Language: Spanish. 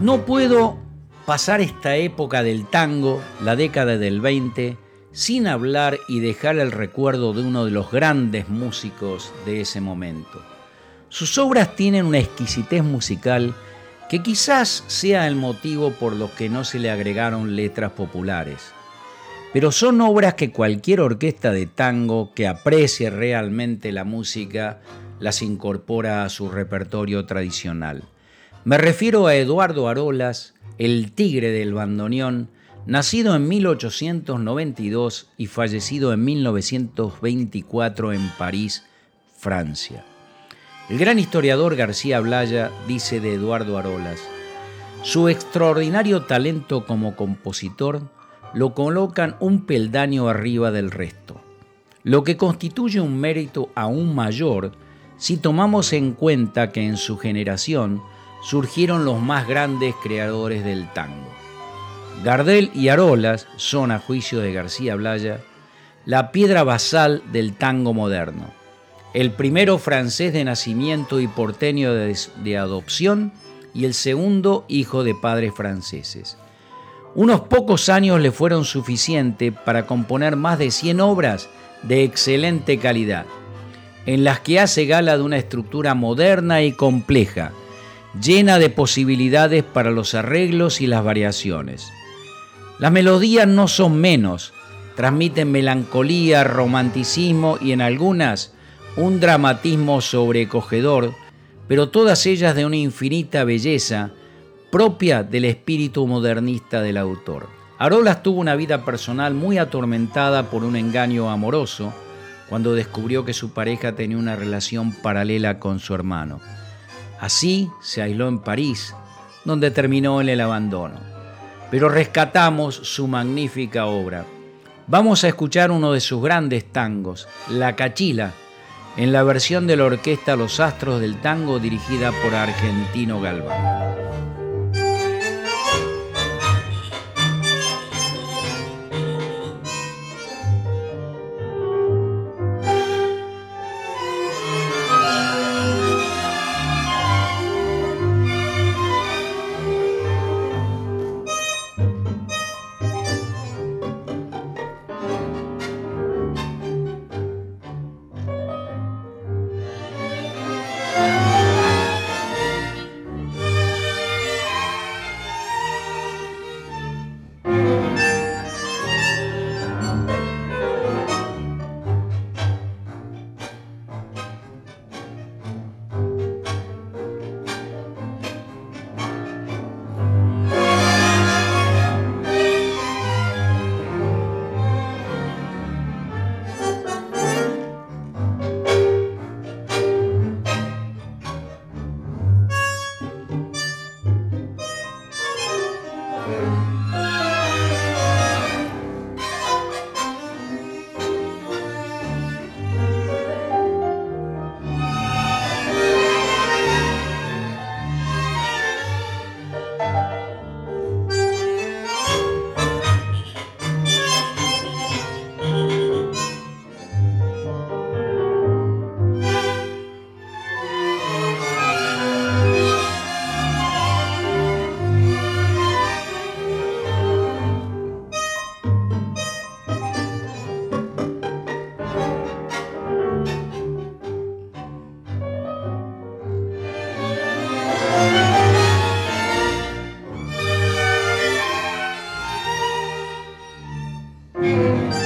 No puedo pasar esta época del tango, la década del 20, sin hablar y dejar el recuerdo de uno de los grandes músicos de ese momento. Sus obras tienen una exquisitez musical que quizás sea el motivo por lo que no se le agregaron letras populares. Pero son obras que cualquier orquesta de tango que aprecie realmente la música las incorpora a su repertorio tradicional. Me refiero a Eduardo Arolas, el tigre del bandoneón, nacido en 1892 y fallecido en 1924 en París, Francia. El gran historiador García Blaya dice de Eduardo Arolas, su extraordinario talento como compositor lo colocan un peldaño arriba del resto, lo que constituye un mérito aún mayor si tomamos en cuenta que en su generación surgieron los más grandes creadores del tango. Gardel y Arolas son, a juicio de García Blaya, la piedra basal del tango moderno. El primero francés de nacimiento y porteño de, adopción y el segundo hijo de padres franceses. Unos pocos años le fueron suficientes para componer más de 100 obras de excelente calidad, en las que hace gala de una estructura moderna y compleja, llena de posibilidades para los arreglos y las variaciones. Las melodías no son menos, transmiten melancolía, romanticismo y en algunas un dramatismo sobrecogedor, pero todas ellas de una infinita belleza propia del espíritu modernista del autor. Arolas tuvo una vida personal muy atormentada por un engaño amoroso cuando descubrió que su pareja tenía una relación paralela con su hermano. Así se aisló en París, donde terminó en el abandono pero rescatamos su magnífica obra. Vamos a escuchar uno de sus grandes tangos, La Cachila, en la versión de la orquesta Los Astros del Tango dirigida por Argentino Galván. Música